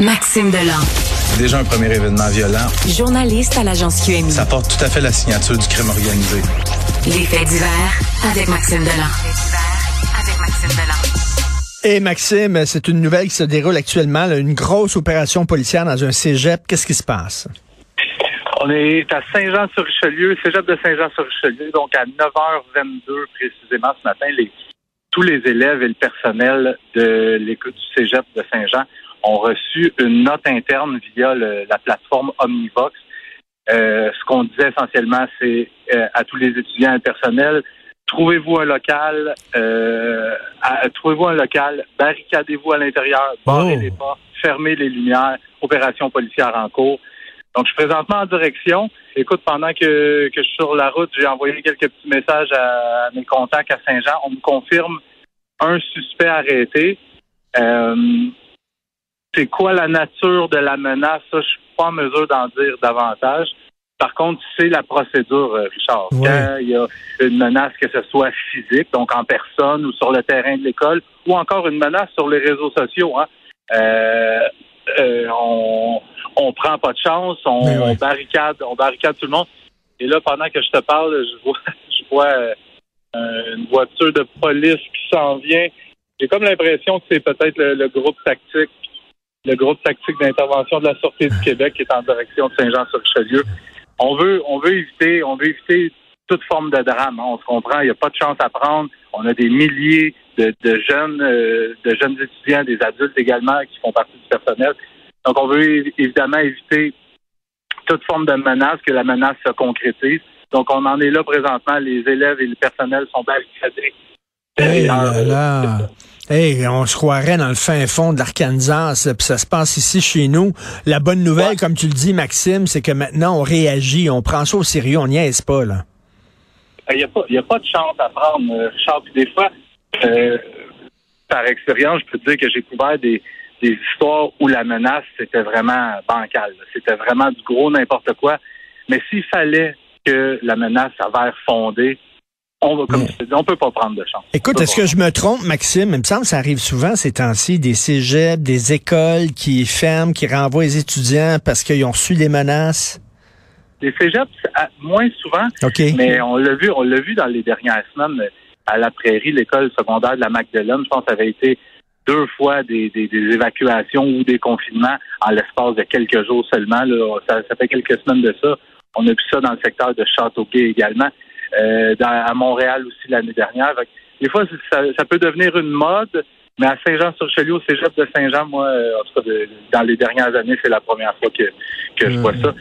Maxime Delan. Déjà un premier événement violent. Journaliste à l'agence QMI. Ça porte tout à fait la signature du crime organisé. Les faits divers avec Maxime Delan. avec Maxime Delan. Et Maxime, c'est une nouvelle qui se déroule actuellement, là, une grosse opération policière dans un cégep. Qu'est-ce qui se passe? On est à Saint-Jean-sur-Richelieu, cégep de Saint-Jean-sur-Richelieu, donc à 9h22 précisément ce matin, les, tous les élèves et le personnel de l'école du cégep de Saint-Jean ont reçu une note interne via la plateforme Omnivox. Euh, ce qu'on disait essentiellement, c'est euh, à tous les étudiants et le personnel, trouvez-vous un local, euh, trouvez-vous un local, barricadez-vous à l'intérieur, barrez oh. les portes, fermez les lumières, opération policière en cours. Donc, je suis présentement en direction. Écoute, pendant que, que je suis sur la route, j'ai envoyé quelques petits messages à, mes contacts à Saint-Jean. On me confirme un suspect arrêté. Euh, c'est quoi la nature de la menace? Ça, je suis pas en mesure d'en dire davantage. Par contre, c'est la procédure, euh, Richard. Quand il y a une menace, que ce soit physique, donc en personne ou sur le terrain de l'école, ou encore une menace sur les réseaux sociaux, hein, euh, euh, on, on prend pas de chance, on, barricade, on barricade tout le monde. Et là, pendant que je te parle, je vois, je vois une voiture de police qui s'en vient. J'ai comme l'impression que c'est peut-être le, groupe tactique le groupe tactique d'intervention de la Sûreté du Québec qui est en direction de Saint-Jean-sur-Richelieu. On veut, on veut éviter, on veut éviter toute forme de drame. Hein. On se comprend, il n'y a pas de chance à prendre. On a des milliers de, jeunes, euh, de jeunes étudiants, des adultes également qui font partie du personnel. Donc, on veut évidemment éviter toute forme de menace, que la menace se concrétise. Donc, on en est là présentement. Les élèves et le personnel sont barricadés. Hey, là, Hey, on se croirait dans le fin fond de l'Arkansas, puis ça se passe ici chez nous. La bonne nouvelle, comme tu le dis, Maxime, c'est que maintenant on réagit, on prend ça au sérieux, on est pas là. Il n'y a, a, pas de chance à prendre, euh, Richard. des fois, euh, par expérience, je peux te dire que j'ai couvert des, des histoires où la menace c'était vraiment bancale. C'était vraiment du gros n'importe quoi. Mais s'il fallait que la menace s'avère fondée, on va, comme on peut pas prendre de chance. Écoute, est-ce que je me trompe, Maxime? Il me semble que ça arrive souvent ces temps-ci, des cégeps, des écoles qui ferment, qui renvoient les étudiants parce qu'ils ont reçu des menaces? Les cégeps, moins souvent. Mais on l'a vu, on l'a vu dans les dernières semaines à la prairie, l'école secondaire de la Magdalene. Je pense que ça avait été deux fois des, évacuations ou des confinements en l'espace de quelques jours seulement. Ça, ça fait quelques semaines de ça. On a vu ça dans le secteur de Châteauguay également. Euh, à Montréal aussi l'année dernière. des fois, ça, peut devenir une mode, mais à Saint-Jean-sur-Richelieu, au cégep de Saint-Jean, moi, euh, en tout cas, dans les dernières années, c'est la première fois que, que je vois ça.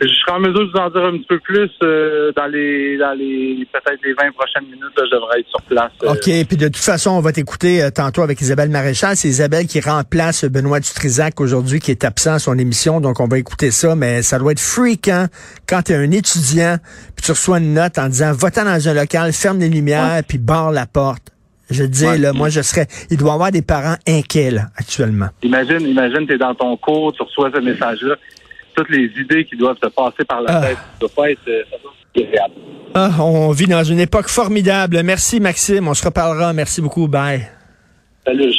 Je serai en mesure de vous en dire un petit peu plus euh, dans les dans les peut-être les 20 prochaines minutes. je devrais être sur place. Euh. OK. Puis de toute façon, on va t'écouter euh, tantôt avec Isabelle Maréchal. C'est Isabelle qui remplace Benoît Dutrisac aujourd'hui, qui est absent à son émission. Donc, on va écouter ça. Mais ça doit être fréquent quand tu es un étudiant, puis tu reçois une note en disant, va dans un local, ferme les lumières, puis barre la porte. Je dis, là, moi, je serais. Il doit y avoir des parents inquiets, là, actuellement. Imagine, imagine, tu es dans ton cours, tu reçois ce message-là toutes les idées qui doivent se passer par la ah. tête. Ça doit pas être, euh, ah, on vit dans une époque formidable. Merci, Maxime. On se reparlera. Merci beaucoup. Bye. Salut.